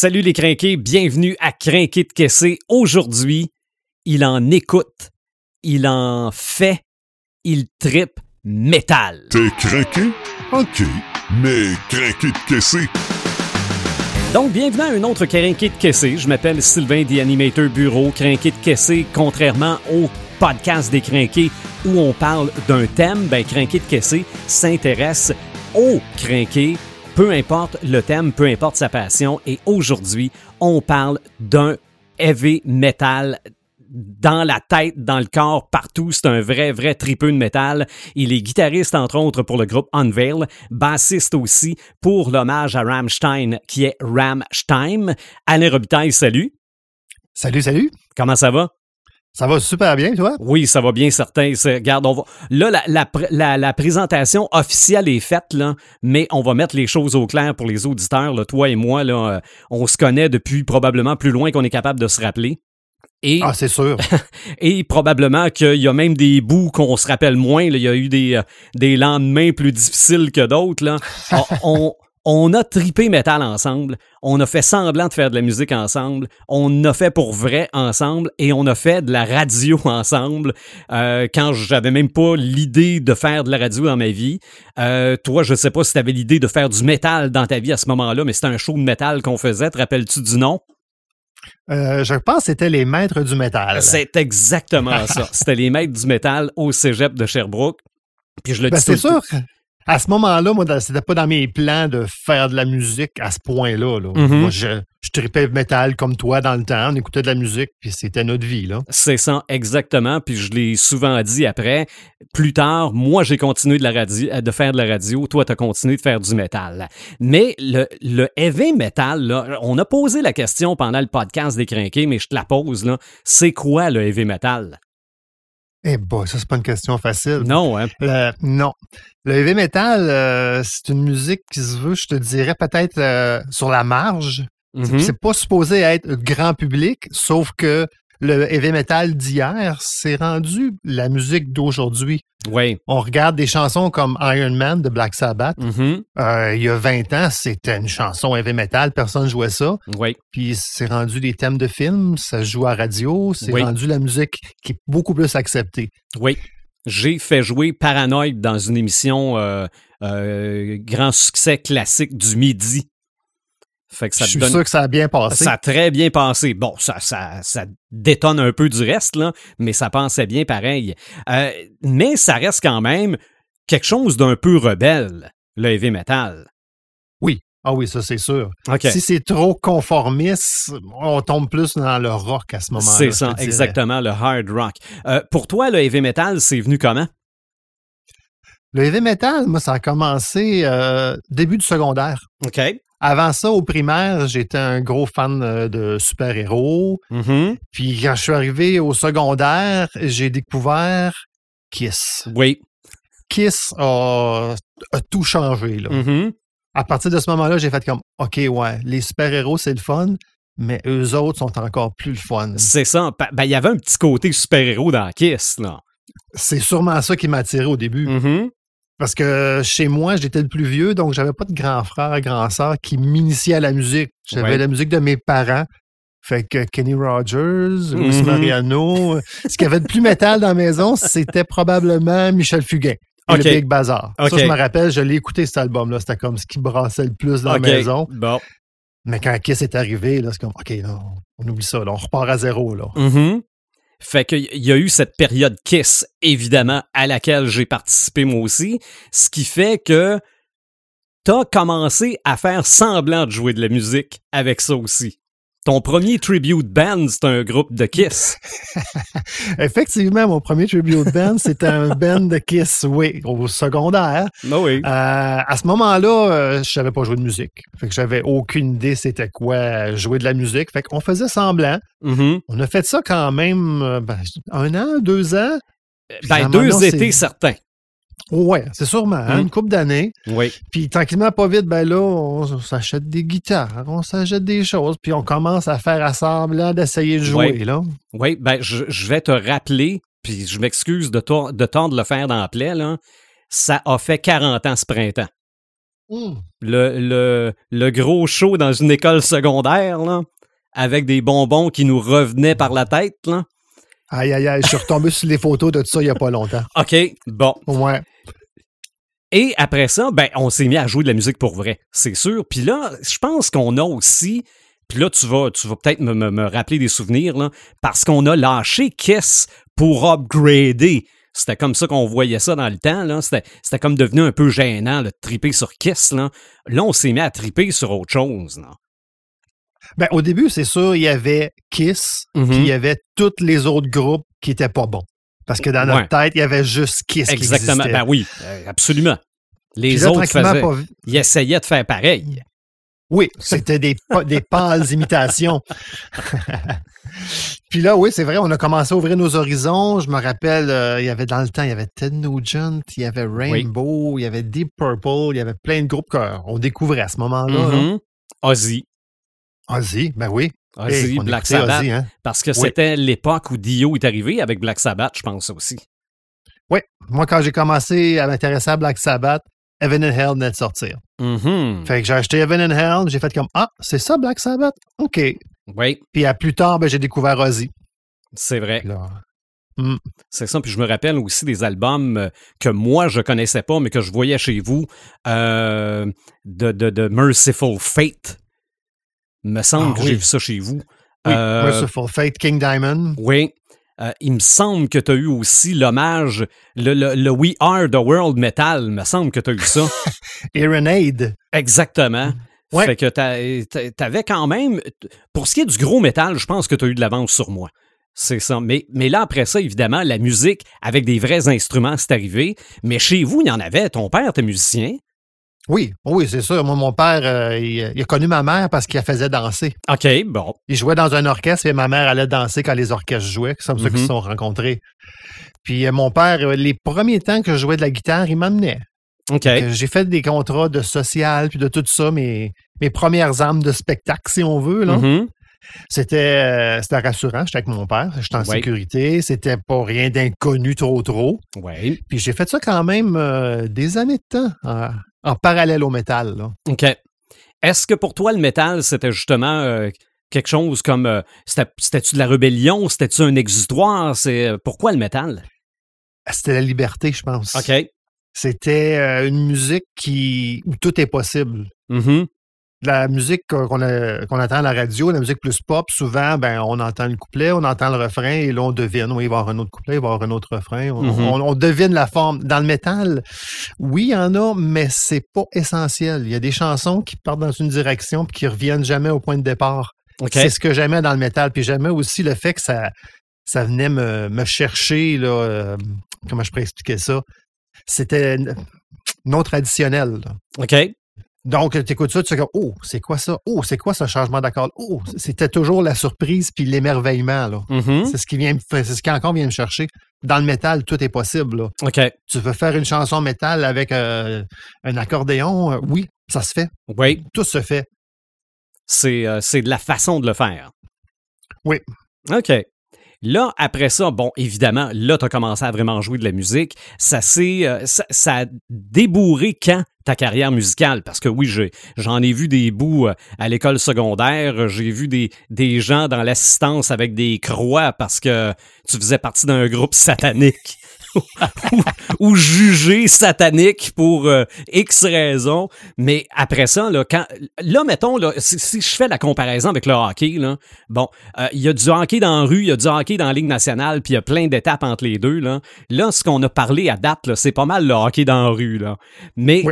Salut les crinqués, bienvenue à Crinqué de Caissé. Aujourd'hui, il en écoute, il en fait, il tripe métal. T'es craqué? Ok, mais craqué de caissé. Donc, bienvenue à un autre Crinqué de Caissé. Je m'appelle Sylvain, The Animator Bureau. Crinqué de Caissé, contrairement au podcast des Crinqués où on parle d'un thème, ben Crinqué de Caissé s'intéresse aux Crinqués peu importe le thème, peu importe sa passion. Et aujourd'hui, on parle d'un heavy metal dans la tête, dans le corps, partout. C'est un vrai, vrai tripeux de métal. Il est guitariste, entre autres, pour le groupe Unveil, bassiste aussi pour l'hommage à Rammstein, qui est Rammstein. Alain Robitaille, salut. Salut, salut. Comment ça va? Ça va super bien, toi? Oui, ça va bien, certain. Regarde, on va... là, la, présentation officielle est faite, là, mais on va mettre les choses au clair pour les auditeurs. Là. Toi et moi, là, euh, on se connaît depuis probablement plus loin qu'on est capable de se rappeler. Et, ah, c'est sûr. et probablement qu'il y a même des bouts qu'on se rappelle moins. Il y a eu des, euh, des lendemains plus difficiles que d'autres. Là. on, on a tripé métal ensemble, on a fait semblant de faire de la musique ensemble, on a fait pour vrai ensemble et on a fait de la radio ensemble euh, quand j'avais même pas l'idée de faire de la radio dans ma vie. Euh, toi, je sais pas si tu avais l'idée de faire du métal dans ta vie à ce moment-là, mais c'était un show de métal qu'on faisait. Te rappelles-tu du nom? Euh, je pense que c'était les maîtres du métal. C'est exactement ça. C'était les maîtres du métal au cégep de Sherbrooke. Puis je le ben, dis C'est sûr à ce moment-là, moi, c'était pas dans mes plans de faire de la musique à ce point-là. Là. Mm-hmm. Moi, je, je tripais métal comme toi dans le temps. On écoutait de la musique, puis c'était notre vie. là. C'est ça, exactement. Puis je l'ai souvent dit après. Plus tard, moi, j'ai continué de, la radio, de faire de la radio. Toi, tu as continué de faire du métal. Mais le, le heavy metal, là, on a posé la question pendant le podcast des Crinqués, mais je te la pose. là. C'est quoi le heavy metal? Eh ben, ça, c'est pas une question facile. Non, hein? non. Le heavy metal, euh, c'est une musique qui se veut, je te dirais, peut-être euh, sur la marge. Mm-hmm. C'est pas supposé être grand public, sauf que le heavy metal d'hier, s'est rendu la musique d'aujourd'hui. Oui. On regarde des chansons comme Iron Man de Black Sabbath. Mm-hmm. Euh, il y a 20 ans, c'était une chanson heavy metal, personne jouait ça. Oui. Puis c'est rendu des thèmes de films, ça joue à radio, c'est rendu la musique qui est beaucoup plus acceptée. Oui. J'ai fait jouer Paranoid dans une émission euh, euh, grand succès classique du midi fait que ça Je suis sûr que ça a bien passé. Ça a très bien passé. Bon, ça, ça, ça détonne un peu du reste, là, mais ça pensait bien pareil. Euh, mais ça reste quand même quelque chose d'un peu rebelle, le heavy metal. Oui. Ah oui, ça c'est sûr. Si c'est trop conformiste, on tombe plus dans le rock à ce moment-là. C'est ça, exactement, le hard rock. Euh, pour toi, le heavy metal, c'est venu comment? Le heavy metal, moi, ça a commencé euh, début du secondaire. OK. Avant ça, au primaire, j'étais un gros fan euh, de super-héros. Mm-hmm. Puis quand je suis arrivé au secondaire, j'ai découvert Kiss. Oui. Kiss a, tout changé. Là. Mm-hmm. À partir de ce moment-là, j'ai fait comme OK, ouais, les super-héros, c'est le fun, mais eux autres sont encore plus le fun. C'est ça. Ben, il y avait un petit côté super-héros dans Kiss, là. C'est sûrement ça qui m'a attiré au début. Mm-hmm. Parce que chez moi, j'étais le plus vieux, donc j'avais pas de grand frère, grand sœur qui m'initiait à la musique. J'avais la musique de mes parents. Fait que Kenny Rogers, Luis mm-hmm. Mariano. ce qu'il y avait de plus métal dans la maison, c'était probablement Michel Fugain. Et le Big Bazar. Ça, je me rappelle, je l'ai écouté cet album-là. C'était comme ce qui brassait le plus dans la maison. Bon. Mais quand Kiss est arrivé, là, c'est comme, OK, on oublie ça, on repart à zéro. Là. Mm-hmm. Fait qu'il y a eu cette période Kiss, évidemment, à laquelle j'ai participé moi aussi, ce qui fait que t'as commencé à faire semblant de jouer de la musique avec ça aussi. Ton premier tribute band, c'est un groupe de Kiss. Effectivement, mon premier tribute band, c'était un band de Kiss, oui, au secondaire. Ah oui. Euh, à ce moment-là, euh, je savais pas jouer de musique. Fait que j'avais aucune idée c'était quoi jouer de la musique. Fait qu'on faisait semblant. Mm-hmm. On a fait ça quand même euh, ben, un an, deux ans. Ben, deux étés certains. Oui, c'est sûrement, hein, hmm. une couple d'années. Oui. Puis tranquillement, pas vite, ben là, on, s'achète des guitares, on s'achète des choses, puis on commence à faire assemblant, d'essayer de jouer, là. Oui, ben je, vais te rappeler, puis je m'excuse de, de temps de le faire dans la plaie, là. Ça a fait 40 ans ce printemps. Hum. Le, le, le gros show dans une école secondaire, là, avec des bonbons qui nous revenaient par la tête, là. Aïe, aïe, aïe, je suis retombé sur les photos de tout ça il n'y a pas longtemps. OK, bon. Ouais. Et après ça, ben, on s'est mis à jouer de la musique pour vrai, c'est sûr. Puis là, je pense qu'on a aussi, puis là, tu vas, tu vas peut-être me, me- me rappeler des souvenirs, là, parce qu'on a lâché Kiss pour upgrader. C'était comme ça qu'on voyait ça dans le temps. Là. C'était, c'était comme devenu un peu gênant là, de triper sur Kiss. Là, là on s'est mis à triper sur autre chose. Là. Ben, au début, c'est sûr, il y avait Kiss, puis il y avait tous les autres groupes qui étaient pas bons. Parce que dans notre Ouais. tête, il y avait juste Kiss Exactement. qui existait. Ben oui, euh, absolument. Les là, autres faisaient, pas ils essayaient de faire pareil. Oui, c'était des, des pâles imitations. Puis là, oui, c'est vrai, on a commencé à ouvrir nos horizons. Je me rappelle, euh, il y avait dans le temps, il y avait Ted Nugent, il y avait Rainbow, il y avait Deep Purple, il y avait plein de groupes qu'on découvrait à ce moment-là. là. Mhm. Ozzy. Ozzy, ben oui. Ozzy, Hey, Black Sabbath. Ozzy, hein? Parce que Oui. c'était l'époque où Dio est arrivé avec Black Sabbath, je pense aussi. Oui, moi, quand j'ai commencé à m'intéresser à Black Sabbath, Heaven and Hell venait de sortir. Mhm. Fait que j'ai acheté Heaven and Hell, j'ai fait comme Ah, c'est ça Black Sabbath? OK. Oui, Puis à plus tard, ben, j'ai découvert Ozzy. c'est vrai. Là, C'est ça. Puis je me rappelle aussi des albums euh, que moi, je connaissais pas, mais que je voyais chez vous, euh, de, de, de Merciful Fate. Me semble Ah que oui. j'ai vu ça chez vous. oui, Euh, Merciful Fate, King Diamond. Oui. Euh, il me semble que tu as eu aussi l'hommage, le, le, le We Are the World Metal, me semble que tu as eu ça. Iron Aid. Exactement. Ouais. Fait que t'a- t'a- t'avais quand même. Pour ce qui est du gros métal, je pense que tu as eu de l'avance sur moi. C'est ça. Mais, mais là, après ça, évidemment, la musique avec des vrais instruments, c'est arrivé. Mais chez vous, il y en avait. Ton père était musicien. Oui, oui, c'est sûr. Moi, mon père, euh, il, il a connu ma mère parce qu'il la faisait danser. OK, bon. Il jouait dans un orchestre et ma mère allait danser quand les orchestres jouaient. C'est comme ça qu'ils se sont rencontrés. Puis euh, mon père, euh, les premiers temps que je jouais de la guitare, il m'amenait. OK. J'ai fait des contrats de social puis de tout ça, mes, mes premières armes de spectacle, si on veut. là. Mhm. C'était euh, c'était rassurant. J'étais avec mon père, j'étais en Ouais. sécurité. C'était pas rien d'inconnu trop trop. Ouais. Puis j'ai fait ça quand même euh, des années de temps en, en parallèle au métal. là. OK. Est-ce que pour toi, le métal, c'était justement euh, quelque chose comme. euh, c'était- C'était-tu de la rébellion? C'était-tu un exutoire? C'est euh, Pourquoi le métal? C'était la liberté, je pense. OK. C'était euh, une musique qui où tout est possible. Mhm. La musique qu'on qu'on a- qu'on entend à la radio, la musique plus pop, souvent, ben, on entend le couplet, on entend le refrain et là, on devine. Oui, il va y avoir un autre couplet, il va y avoir un autre refrain. On, Mhm. on- on devine la forme. Dans le métal, oui, il y en a, mais c'est pas essentiel. Il y a des chansons qui partent dans une direction puis qui reviennent jamais au point de départ. C'est ce que j'aimais dans le métal. Puis j'aimais aussi le fait que ça, ça venait me, me chercher, là, euh, comment je pourrais expliquer ça? C'était non traditionnel. là. OK. Donc, tu écoutes ça, tu fais comme, oh, c'est quoi ça? Oh, c'est quoi ce changement d'accord? Oh, c'était toujours la surprise puis l'émerveillement. là. Mhm. C'est ce qui vient, c'est ce qui encore vient me chercher. Dans le métal, tout est possible. là. Tu veux faire une chanson métal avec euh, un accordéon? euh, oui, ça se fait. Oui. Tout se fait. C'est euh, c'est de la façon de le faire. Oui. OK. Là, après ça, bon, évidemment, là, tu as commencé à vraiment jouer de la musique. Ça s'est. euh, ça, ça a débourré quand? Ta carrière musicale? Parce que oui, j'en ai vu des bouts euh, à l'école secondaire. J'ai vu des, des gens dans l'assistance avec des croix parce que tu faisais partie d'un groupe satanique. ou, jugé satanique pour euh, X raisons. Mais après ça, là, quand, là mettons, là, si, si je fais la comparaison avec le hockey, là, bon, euh, il y a du hockey dans rue, il y a du hockey dans la Ligue nationale, puis il y a plein d'étapes entre les deux. Là, là ce qu'on a parlé à date, c'est pas mal le hockey dans rue. Là. Mais.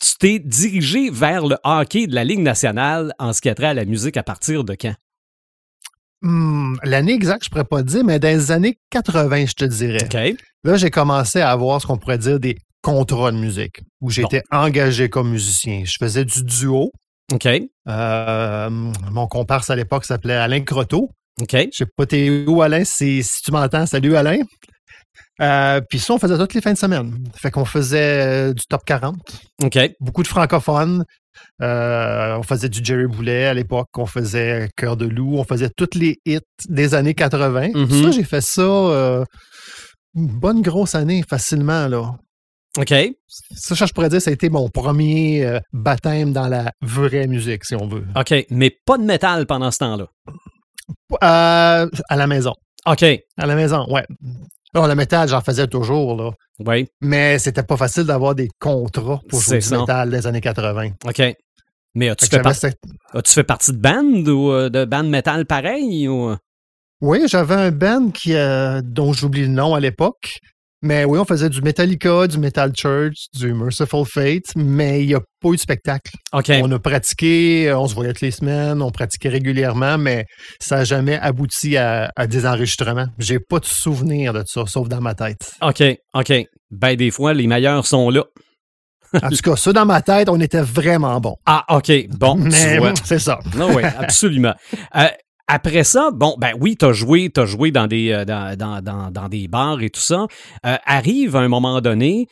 Tu t'es dirigé vers le hockey de la Ligue nationale en ce qui a trait à la musique à partir de quand? Hmm, L'année exacte, je pourrais pas te dire, mais dans les années 80, je te dirais. Là, j'ai commencé à avoir ce qu'on pourrait dire des contrats de musique, où j'étais engagé comme musicien. Je faisais du duo. OK. Euh, mon comparse à l'époque s'appelait Alain Croteau. OK. Je sais pas t'es où, Alain, si, si tu m'entends. Salut, Alain. Euh, Puis ça, on faisait toutes les fins de semaine. Fait qu'on faisait euh, du top 40, OK. beaucoup de francophones. Euh, on faisait du Jerry Boulet à l'époque, on faisait Cœur de loup, on faisait tous les hits des années 80. Mhm. Ça, j'ai fait ça euh, une bonne grosse année, facilement, là. OK. Ça, je pourrais dire, ça a été mon premier euh, baptême dans la vraie musique, si on veut. OK. Mais pas de métal pendant ce temps-là? À la maison. OK. À la maison, ouais. Alors, le métal, j'en faisais toujours, là. Oui. Mais c'était pas facile d'avoir des contrats pour jouer du métal des années 80. OK. Mais as-tu Fait que fait, par- j'avais cette- as-tu fait partie de band ou euh, de band métal pareil? Ou... Oui, j'avais un band qui, euh, dont j'oublie le nom à l'époque. Mais oui, on faisait du Metallica, du Metal Church, du Merciful Fate, mais il n'y a pas eu de spectacle. OK. On a pratiqué, euh, on se voyait toutes les semaines, on pratiquait régulièrement, mais ça n'a jamais abouti à, à des enregistrements. J'ai pas de souvenir de ça, sauf dans ma tête. OK. OK. Ben, des fois, les meilleurs sont là. En tout cas, ça dans ma tête, on était vraiment bons. Ah, OK. Bon, Mais c'est ça. oui, absolument. Euh, après ça, bon, ben oui, t'as joué, t'as joué dans des, euh, bars et tout ça. Euh, arrive à un moment donné,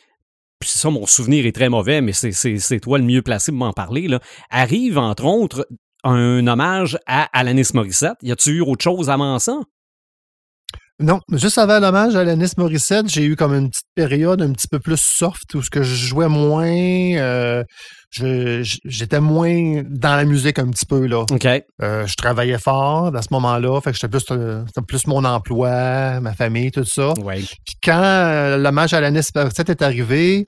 puis ça, mon souvenir est très mauvais, mais c'est, toi le mieux placé pour m'en parler, là. Arrive, entre autres, un hommage à Alanis Morissette. Y a-tu eu autre chose avant ça? Non, juste avant l'hommage à Alanis Morissette, j'ai eu comme une petite période un petit peu plus soft où ce que je jouais moins, euh, j'étais moins dans la musique un petit peu là. OK. Euh, je travaillais fort à ce moment-là, fait que j'étais plus, euh, c'était plus mon emploi, ma famille, tout ça. Oui. Puis quand euh, l'hommage à Alanis Morissette est arrivé,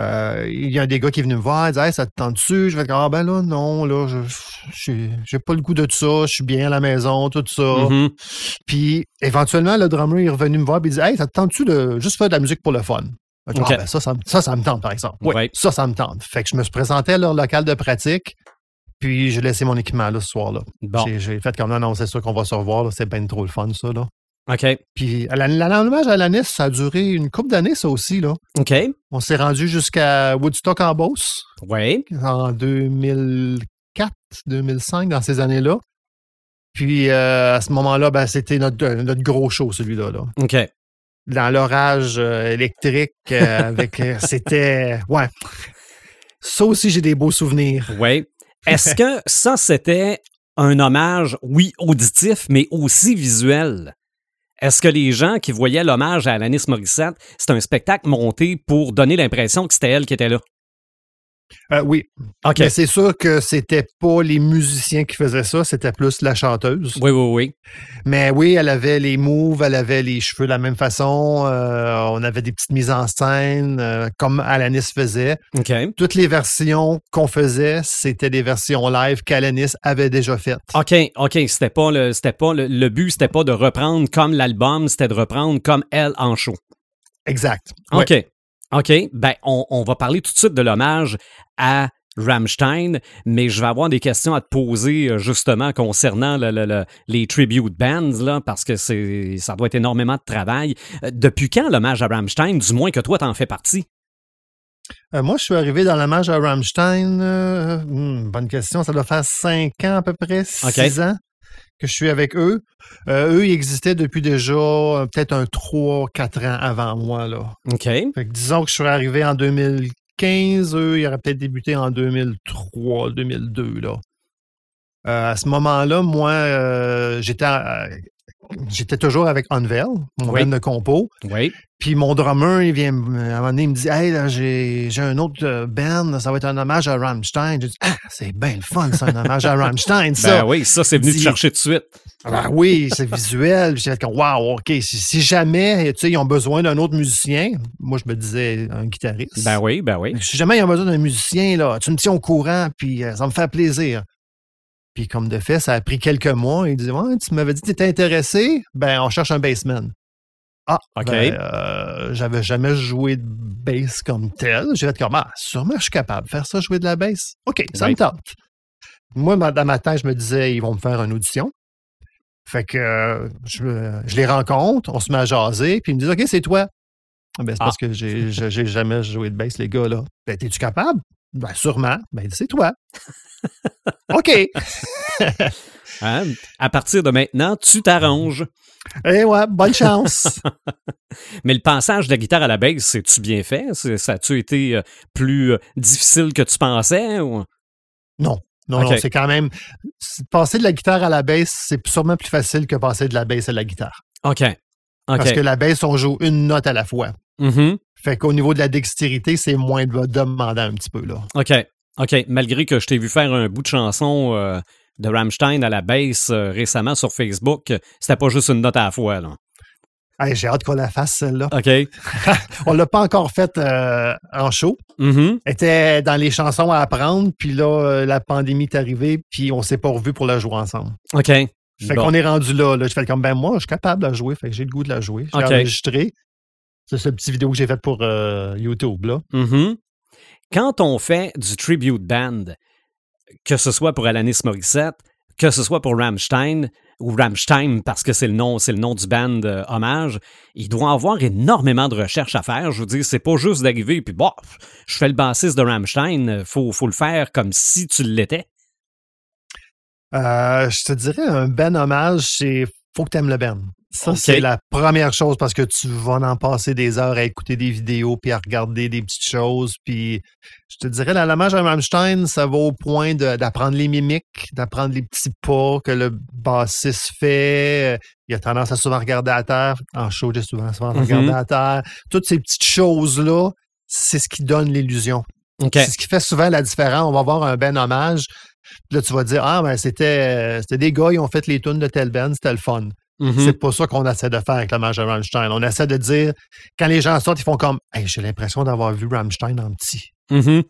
euh, il y a des gars qui est venu me voir, ils disaient hey, ça te tente dessus? Je vais dire ah ben là non là, je je- j'ai pas le goût de ça, je suis bien à la maison, tout ça. Mhm. Puis éventuellement, le drummer est revenu me voir et il dit Hey, ça te tente-tu de juste faire de la musique pour le fun? Ah, ben ça, ça, me- ça, ça me tente, par exemple. Oui, Ouais. ça, ça me tente. Fait que je me suis présenté à leur local de pratique, puis j'ai laissé mon équipement là ce soir-là. Bon. J'ai, fait comme non, non, c'est sûr qu'on va se revoir, c'est bien trop le fun, ça. Là. OK. Puis à la, à Alanis, ça a duré une couple d'années, ça aussi. Là. OK. On s'est rendu jusqu'à Woodstock en Beauce Oui. en 2004, 2005, dans ces années-là. Puis euh, à ce moment-là, ben, c'était notre, notre gros show, celui-là. Là. OK. Dans l'orage euh, électrique, euh, avec. euh, c'était. Ouais. Ça aussi, j'ai des beaux souvenirs. Oui. Est-ce que ça, c'était un hommage, oui, auditif, mais aussi visuel? Est-ce que les gens qui voyaient l'hommage à Alanis Morissette, c'est un spectacle monté pour donner l'impression que c'était elle qui était là? Euh, oui. OK. Mais c'est sûr que c'était pas les musiciens qui faisaient ça, c'était plus la chanteuse. Oui, oui, oui. Mais oui, elle avait les moves, elle avait les cheveux de la même façon. euh, on avait des petites mises en scène, euh, comme Alanis faisait. OK. Toutes les versions qu'on faisait, c'était des versions live qu'Alanis avait déjà faites. OK, OK, c'était pas le c'était pas le, le but c'était pas de reprendre comme l'album, c'était de reprendre comme elle en show. Exact. OK. Ouais. OK, ben on, on va parler tout de suite de l'hommage à Rammstein, mais je vais avoir des questions à te poser euh, justement concernant le- le- le- les tribute bands là parce que c'est ça doit être énormément de travail. Euh, Depuis quand l'hommage à Rammstein, du moins que toi t'en fais partie Euh, moi, je suis arrivé dans l'hommage à Rammstein. euh, hmm, bonne question. Ça doit faire cinq ans à peu près, six ans que je suis avec eux. Euh, eux, ils existaient depuis déjà euh, peut-être un 3-4 ans avant moi. Là. OK. Fait que disons que je suis arrivé en 2015. Eux, ils auraient peut-être débuté en 2003, 2002. Là. Euh, à ce moment-là, moi, j'étais, à- j'étais toujours avec Unveil, mon Oui. band de compo. Oui. Puis mon drummer, il vient, à un moment donné, il me dit Hey, là, j'ai, j'ai un autre euh, band, ça va être un hommage à Rammstein. J'ai dit Ah, c'est bien le fun, c'est un hommage à Rammstein, ça. Ben oui, ça c'est venu te chercher tout de suite. Ah oui, c'est visuel. Fait comme Wow, OK, si, si jamais tu sais, ils ont besoin d'un autre musicien, moi je me disais un guitariste. Ben oui, ben oui. Si jamais ils ont besoin d'un musicien, là, tu me tiens au courant, puis euh, ça me fait plaisir. Puis comme de fait, ça a pris quelques mois. Il disait Ouais, tu m'avais dit que tu étais intéressé, ben on cherche un bassman. Ah, OK. ben, euh, j'avais jamais joué de bass comme tel. J'ai fait comme, ah, sûrement je suis capable de faire ça, jouer de la bass. OK, ça Oui. me tente. Moi, dans ma tête, je me disais, ils vont me faire une audition. Fait que euh, je, les rencontre, on se met à jaser, puis ils me disent, OK, c'est toi. Ah, ben, c'est Ah. parce que j'ai jamais joué de bass, les gars, là. Ben, t'es-tu capable? Ben, sûrement. Ben, c'est toi. OK. Hein? À partir de maintenant, tu t'arranges. Eh ouais, bonne chance. Mais le passage de la guitare à la basse, c'est-tu bien fait? Ça a-tu été euh, plus euh, difficile que tu pensais? Ou... Non, non, non, c'est quand même. Passer de la guitare à la basse, c'est sûrement plus facile que passer de la basse à la guitare. OK. Parce que la basse, on joue une note à la fois. Mhm. Fait qu'au niveau de la dextérité, c'est moins de- demandant un petit peu, là. OK. OK. Malgré que je t'ai vu faire un bout de chanson euh, de Rammstein à la bass euh, récemment sur Facebook, c'était pas juste une note à la fois, là. Hey, J'ai hâte qu'on la fasse, celle-là. OK. On l'a pas encore faite euh, en show. Mhm. Elle était dans les chansons à apprendre, puis là, la pandémie est arrivée, puis on s'est pas revu pour la jouer ensemble. OK. Fait qu'on est rendu là, là. Je fais comme, ben moi, je suis capable de la jouer, fait que j'ai le goût de la jouer. J'ai OK. enregistré. C'est ce petit vidéo que j'ai fait pour euh, YouTube, là. Mhm. Quand on fait du tribute band, que ce soit pour Alanis Morissette, que ce soit pour Rammstein ou Rammstein parce que c'est le nom, c'est le nom du band euh, hommage, il doit y avoir énormément de recherches à faire. Je veux dire, c'est pas juste d'arriver puis bon, je fais le bassiste de Rammstein, faut faut le faire comme si tu l'étais. Euh, je te dirais, un ben hommage, c'est faut que tu aimes le ben. Ça, c'est la première chose parce que tu vas en passer des heures à écouter des vidéos puis à regarder des petites choses. Puis je te dirais, la- l'hommage à Rammstein, ça va au point d'apprendre les mimiques, d'apprendre les petits pas que le bassiste fait. Il a tendance à souvent regarder à terre. En show, j'ai souvent, souvent Mhm. regardé à terre. Toutes ces petites choses-là, c'est ce qui donne l'illusion. C'est ce qui fait souvent la différence. On va voir un ben hommage. Puis Là, tu vas dire, ah, ben, c'était, c'était des gars, ils ont fait les tunes de tel ben, c'était le fun. Mhm. C'est pas ça qu'on essaie de faire avec l'hommage à Rammstein. On essaie de dire, quand les gens sortent, ils font comme, hey, j'ai l'impression d'avoir vu Rammstein en petit. Mhm.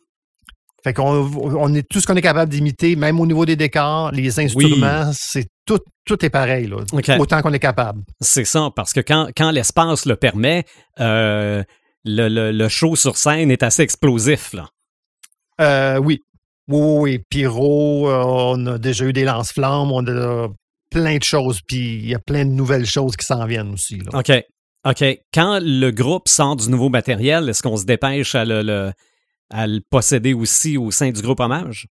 Fait qu'on on est tout ce qu'on est capable d'imiter, même au niveau des décors, les instruments, c'est tout, tout est pareil, là. Autant qu'on est capable. C'est ça, parce que quand, quand l'espace le permet, euh, le, le- le show sur scène est assez explosif. Là. Euh, oui. Oui, oui, euh, on a déjà eu des lance-flammes, on a plein de choses, puis il y a plein de nouvelles choses qui s'en viennent aussi. OK. OK. Quand le groupe sort du nouveau matériel, est-ce qu'on se dépêche à le posséder aussi au sein du groupe hommage?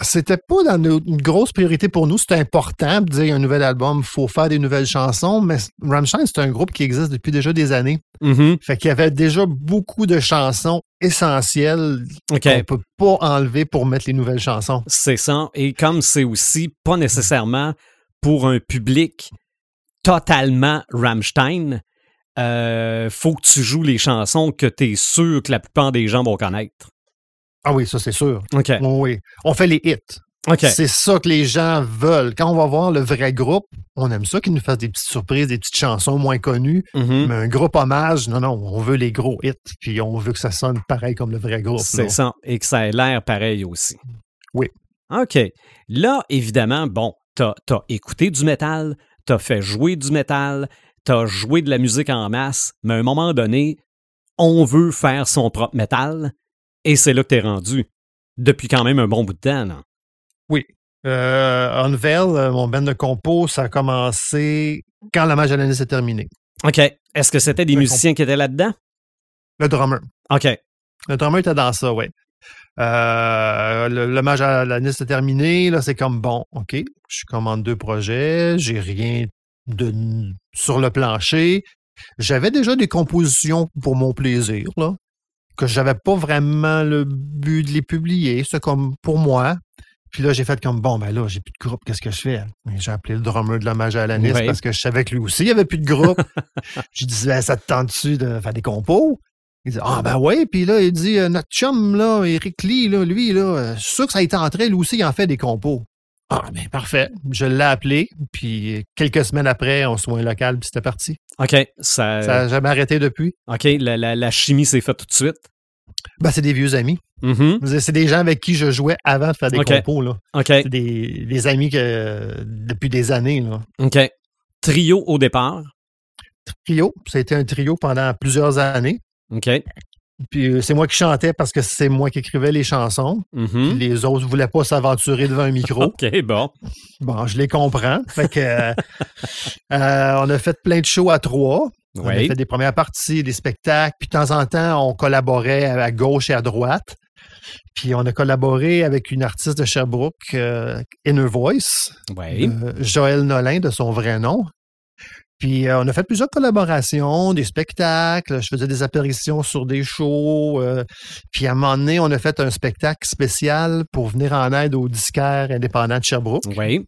C'était pas dans nos- une grosse priorité pour nous. C'était important de dire un nouvel album, il faut faire des nouvelles chansons, mais Rammstein, c'est un groupe qui existe depuis déjà des années. Mhm. Fait qu'il y avait déjà beaucoup de chansons essentielles OK. qu'on peut pas enlever pour mettre les nouvelles chansons. C'est ça. Et comme c'est aussi pas nécessairement pour un public totalement Rammstein, euh, faut que tu joues les chansons que tu es sûr que la plupart des gens vont connaître. Ah oui, ça c'est sûr. OK. Oui. On fait les hits. OK. C'est ça que les gens veulent. Quand on va voir le vrai groupe, on aime ça qu'ils nous fassent des petites surprises, des petites chansons moins connues. Mhm. Mais un groupe hommage, non, non, on veut les gros hits, puis on veut que ça sonne pareil comme le vrai groupe. C'est ça. Et que ça ait l'air pareil aussi. Oui. OK. Là, évidemment, bon, t'as as écouté du métal, t'as fait jouer du métal, t'as joué de la musique en masse, mais à un moment donné, on veut faire son propre métal, et c'est là que t'es rendu. Depuis quand même un bon bout de temps, là. Euh, Unveil, euh, mon band de compo, ça a commencé quand la magie à l'année s'est terminée. OK. Est-ce que c'était des musiciens qui étaient là-dedans? Le drummer. OK. Le drummer était dans ça, oui. Euh, le, le match à l'année s'est terminé. Là, c'est comme bon, OK, je commande deux projets, j'ai rien de sur le plancher. J'avais déjà des compositions pour mon plaisir, là, que j'avais pas vraiment le but de les publier. C'est comme pour moi. Puis là, j'ai fait comme bon, ben là, j'ai plus de groupe, qu'est-ce que je fais? J'ai appelé le drummer de la Magie à Ouais. parce que je savais que lui aussi, il n'y avait plus de groupe. je disais, ça te tente-tu de faire des compos? Il dit Ah ben ouais, puis là, il dit euh, notre chum, là, Eric Lee, là, lui, là, euh, je suis sûr que ça a été entré, lui aussi, il en fait des compos. Ah ben parfait. Je l'ai appelé, puis quelques semaines après, on se voit un local, puis c'était parti. OK. Ça, Ça n'a jamais arrêté depuis. OK, la, la- la chimie s'est faite tout de suite? Ben, c'est des vieux amis. Mhm. Dire, C'est des gens avec qui je jouais avant de faire des OK. compos. Là. OK. C'est des, des amis que depuis des années. Là. OK. Trio au départ? Trio, ça a été un trio pendant plusieurs années. OK. Puis euh, c'est moi qui chantais parce que c'est moi qui écrivais les chansons. Mhm. Puis les autres ne voulaient pas s'aventurer devant un micro. OK, bon. Bon, je les comprends. Fait que euh, euh, on a fait plein de shows à trois. On a Oui. fait des premières parties, des spectacles. Puis de temps en temps, on collaborait à gauche et à droite. Puis on a collaboré avec une artiste de Sherbrooke, euh, Inner Voice, Oui. Joël Nolin de son vrai nom. Puis euh, on a fait plusieurs collaborations, des spectacles. Je faisais des apparitions sur des shows. euh, puis à un moment donné, on a fait un spectacle spécial pour venir en aide aux disquaires indépendants de Sherbrooke. Oui.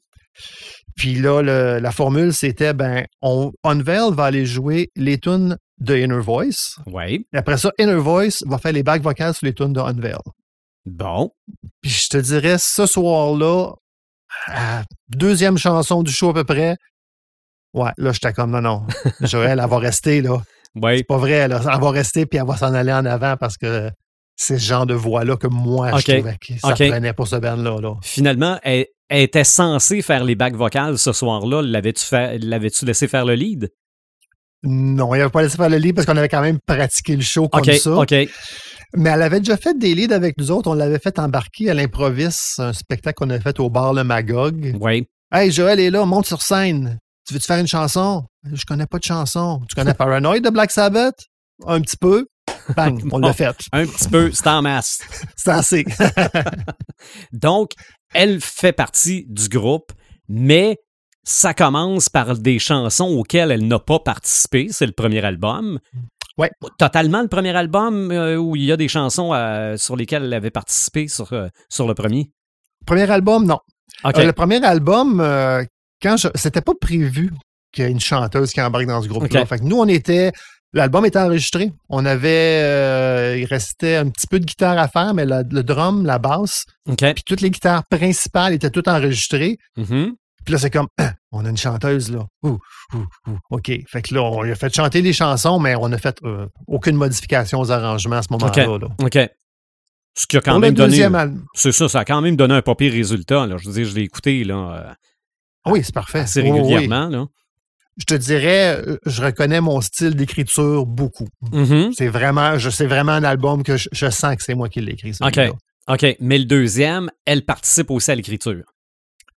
Puis là, le- la formule, c'était, ben, on, Unveil va aller jouer les tunes de Inner Voice. Oui. Et après ça, Inner Voice va faire les bacs vocales sur les tunes de Unveil. Bon. Puis je te dirais, ce soir-là, à deuxième chanson du show à peu près, ouais, là, j'étais comme, non, non, Joël, elle va rester, là. Oui. C'est pas vrai, là. Elle va rester, puis elle va s'en aller en avant parce que c'est ce genre de voix-là que moi, Ok. je trouvais que ça Ok. prenait pour ce band-là. Là. Finalement, elle, elle était censée faire les bacs vocales ce soir-là. L'avais-tu fait- l'avais-tu laissé faire le lead? Non, il n'avait pas laissé faire le lead parce qu'on avait quand même pratiqué le show comme OK, ça. OK. Mais elle avait déjà fait des leads avec nous autres. On l'avait fait embarquer à l'improviste, un spectacle qu'on avait fait au bar Le Magog. Oui. Hey, Joël est là, monte sur scène. Tu veux-tu faire une chanson? Je connais pas de chanson. Tu connais Paranoid de Black Sabbath? Un petit peu. Bang, on l'a fait. Un petit peu, c'est en masse. C'est assez. Donc, elle fait partie du groupe, mais ça commence par des chansons auxquelles elle n'a pas participé. C'est le premier album. Ouais. Totalement le premier album euh, où il y a des chansons euh, sur lesquelles elle avait participé sur, euh, sur le premier? Premier album, non. Le premier album, quand je, c'était pas prévu qu'il y ait une chanteuse qui embarque dans ce groupe-là. Fait que nous, on était, l'album était enregistré. On avait, euh, il restait un petit peu de guitare à faire, mais la- le drum, la basse, puis toutes les guitares principales étaient toutes enregistrées. Mhm. Puis là, c'est comme, on a une chanteuse, là. Ouh, ouh, ouh. OK. Fait que là, on lui a fait chanter les chansons, mais on n'a fait euh, aucune modification aux arrangements à ce moment-là. là. OK. Ce qui a quand Pour même donné. C'est ça, ça a quand même donné un pas pire résultat. Là. Je veux dire, je l'ai écouté là, euh, Oui, c'est parfait. assez Oui, oui, oui. régulièrement. là. Je te dirais, euh, je reconnais mon style d'écriture beaucoup. Mhm. C'est vraiment, je c'est vraiment un album que je, je sens que c'est moi qui l'ai écrit. OK. OK. Mais le deuxième, elle participe aussi à l'écriture.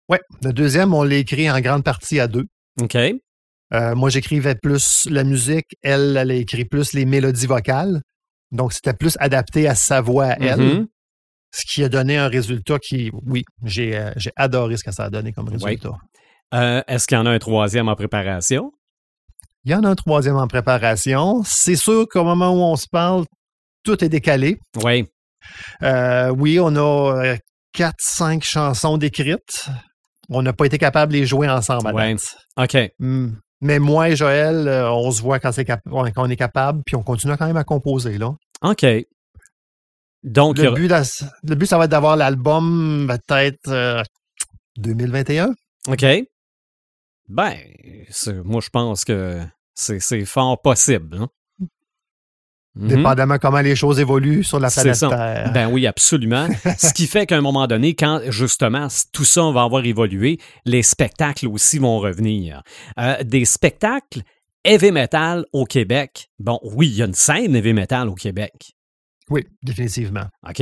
Ouais. Le deuxième, on l'a écrit en grande partie à deux. OK. Euh, moi, j'écrivais plus la musique. Elle, elle a écrit plus les mélodies vocales. Donc, c'était plus adapté à sa voix à elle. Mhm. Ce qui a donné un résultat qui, oui, j'ai euh, j'ai adoré ce que ça a donné comme résultat. Euh, Est-ce qu'il y en a un troisième en préparation? Il y en a un troisième en préparation. C'est sûr qu'au moment où on se parle, tout est décalé. Oui. Euh, oui, on a quatre, cinq chansons décrites. On n'a pas été capable de les jouer ensemble. à date. OK. Hmm. Mais moi et Joël, on se voit quand, quand on est capable, puis on continue quand même à composer. Là. OK. Donc, Le, but, le but, ça va être d'avoir l'album peut-être euh, 2021. OK. Ben, moi, je pense que c'est fort possible. hein. Mhm. Dépendamment comment les choses évoluent sur la planète ça. Terre. Ben oui, absolument. Ce qui fait qu'à un moment donné, quand justement tout ça va avoir évolué, les spectacles aussi vont revenir. Euh, des spectacles heavy metal au Québec. Bon, oui, il y a une scène heavy metal au Québec. Oui, définitivement. OK?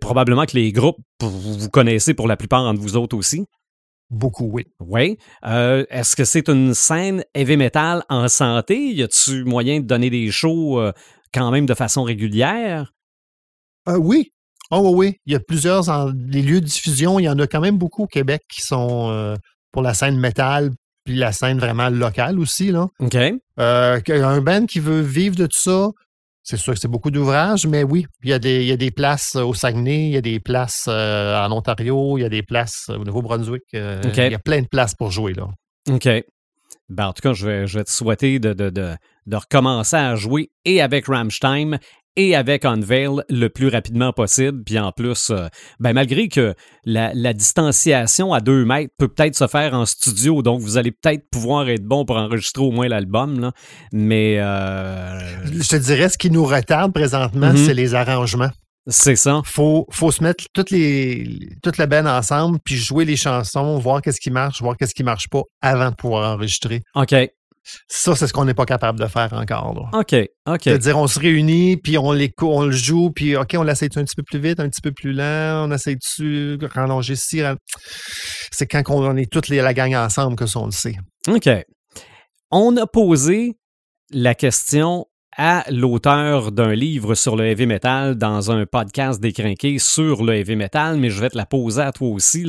Probablement que les groupes, vous connaissez pour la plupart d'entre vous autres aussi. Beaucoup, oui. Oui. Euh, Est-ce que c'est une scène heavy metal en santé? Y a-tu moyen de donner des shows euh, quand même de façon régulière? Euh, oui. Oh oui, oui. Il y a plusieurs en- les lieux de diffusion. Il y en a quand même beaucoup au Québec qui sont pour la scène métal, puis la scène vraiment locale aussi. Là. OK. Un band qui veut vivre de tout ça, c'est sûr que c'est beaucoup d'ouvrages, mais oui, il y, a des, il y a des places au Saguenay, il y a des places euh, en Ontario, il y a des places au Nouveau-Brunswick. euh. Il y a plein de places pour jouer. là. OK. Ben, en tout cas, je vais, je vais te souhaiter de, de, de, de recommencer à jouer et avec Rammstein et avec Unveil le plus rapidement possible. Puis en plus, euh, ben, malgré que la, la distanciation à deux mètres peut peut-être se faire en studio, donc vous allez peut-être pouvoir être bon pour enregistrer au moins l'album, là. mais euh, Je te dirais, ce qui nous retarde présentement, Mhm. c'est les arrangements. c'est ça. faut, faut se mettre toutes les, toute la band ensemble, puis jouer les chansons, voir qu'est-ce qui marche, voir qu'est-ce qui marche pas avant de pouvoir enregistrer. OK. Ça, c'est ce qu'on n'est pas capable de faire encore. là. OK. OK. C'est-à-dire, on se réunit, puis on, les, on le joue, puis OK, on l'essaye un petit peu plus vite, un petit peu plus lent, on essaye-tu de rallonger ci. rall- C'est quand on est toutes les, la gang ensemble que ça, on le sait. OK. On a posé la question à l'auteur d'un livre sur le heavy metal dans un podcast décrinqué sur le heavy metal, mais je vais te la poser à toi aussi.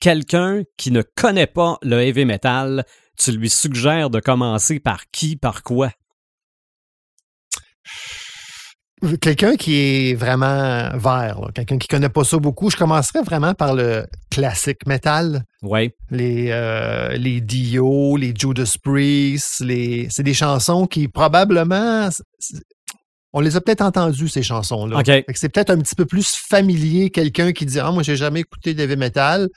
Quelqu'un qui ne connaît pas le heavy metal, tu lui suggères de commencer par qui, par quoi? quelqu'un qui est vraiment vert, quelqu'un qui connaît pas ça beaucoup, je commencerais vraiment par le classique metal. Oui. Les, euh, les Dio, les Judas Priest, les... c'est des chansons qui probablement. On les a peut-être entendues, ces chansons-là. OK. Fait que C'est peut-être un petit peu plus familier, quelqu'un qui dit Ah, moi, j'ai jamais écouté de heavy metal,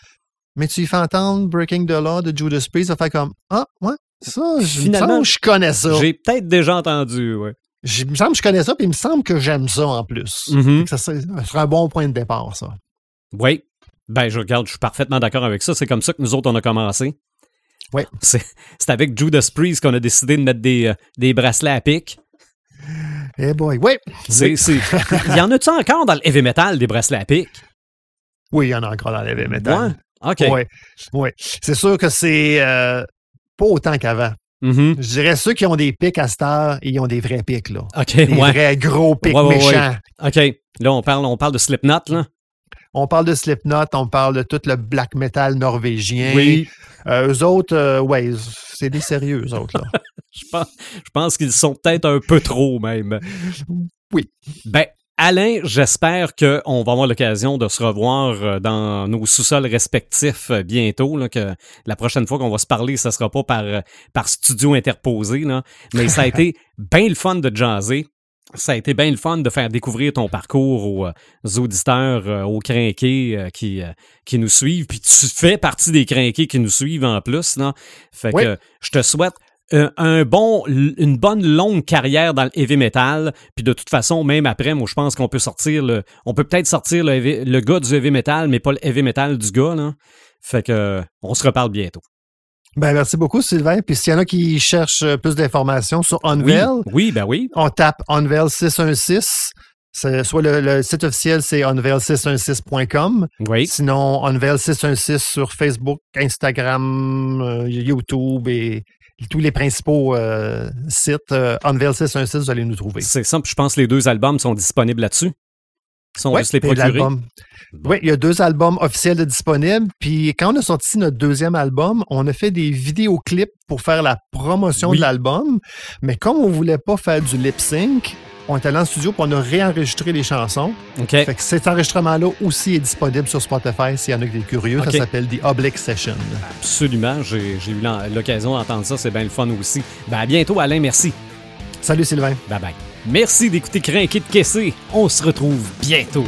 mais tu lui fais entendre Breaking the Law de Judas Priest, ça fait comme Ah, ouais, ça, je, Finalement, je connais ça. J'ai peut-être déjà entendu, ouais. Il me semble que je connais ça, puis il me semble que j'aime ça en plus. Que ça, serait, un bon point de départ, ça. Oui. Ben, je regarde, je suis parfaitement d'accord avec ça. C'est comme ça que nous autres, on a commencé. Ouais. C'est avec Judas Priest qu'on a décidé de mettre des, euh, des bracelets à pic. Eh boy, oui. C'est, c'est- Il y en a-tu encore dans le heavy metal, des bracelets à pic? Oui, il y en a encore dans l'heavy metal. Ouais. OK. Oui, oui. C'est sûr que c'est euh, pas autant qu'avant. Mhm. Je dirais ceux qui ont des pics à cette heure, ils ont des vrais pics, là. OK, Des ouais. vrais gros pics Ouais, ouais, ouais. méchants. OK. Là, on parle, on parle de Slipknot, là. On parle de Slipknot, on parle de tout le black metal norvégien. Oui. Euh, eux autres, euh, ouais, c'est des sérieux, eux autres, là. Je pense, je pense qu'ils sont peut-être un peu trop, même. Oui. Ben, Alain, j'espère qu'on va avoir l'occasion de se revoir euh, dans nos sous-sols respectifs euh, bientôt. Là, que la prochaine fois qu'on va se parler, ça sera pas par, euh, par studio interposé. Là, mais ça a été bien le fun de jaser. Ça a été bien le fun de faire découvrir ton parcours aux, auditeurs, aux crinqués qui, qui nous suivent. Puis tu fais partie des crinqués qui nous suivent en plus. Là. Fait Oui. que je te souhaite un, un bon, une bonne longue carrière dans le heavy metal. Puis de toute façon, même après, moi, je pense qu'on peut sortir le. On peut peut-être sortir le, heavy- le gars du heavy metal, mais pas le heavy metal du gars, là. Fait que euh, on se reparle bientôt. Ben, merci beaucoup, Sylvain. Puis s'il y en a qui cherchent euh, plus d'informations sur Unveil, oui, ben oui. on tape Unveil 616. C'est- Soit le, le site officiel, c'est unveil616.com. Oui. Sinon, Unveil 616 sur Facebook, Instagram, euh, YouTube et tous les principaux euh, sites. euh, Unveil 616, vous allez nous trouver. C'est. Puis je pense que les deux albums sont disponibles là-dessus. Ils sont Ouais, juste les procurer. Oui, il y a deux albums officiels de disponibles. Puis quand on a sorti notre deuxième album, on a fait des vidéoclips pour faire la promotion Oui. de l'album. Mais comme on voulait pas faire du lip sync, on est allé en studio pour on a réenregistré les chansons. OK. Fait que cet enregistrement-là aussi est disponible sur Spotify s'il y en a qui sont curieux. Ça s'appelle The Oblique Session. Absolument. J'ai eu l'occasion d'entendre ça. C'est bien le fun aussi. Ben à bientôt, Alain. Merci. Salut Sylvain. Bye bye. Merci d'écouter Crinqué de Caissé. On se retrouve bientôt.